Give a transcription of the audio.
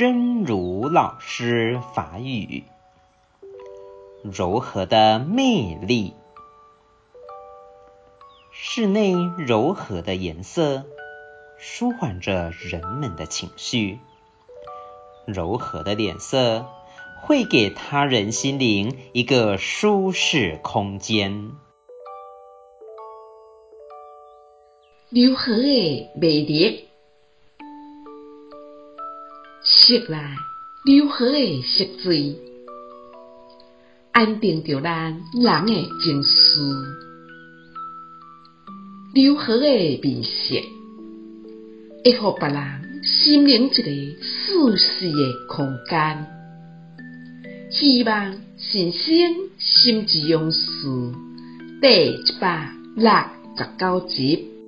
真如老师法语，柔和的魅力。室内柔和的颜色，舒缓着人们的情绪。柔和的脸色，会给他人心灵一个舒适空间。柔和的魅力，色来柔和的色水，安定着咱人的情绪。柔和的面色，会予别人心灵一个舒适的空间。希望新生心之勇士第一百六十九集。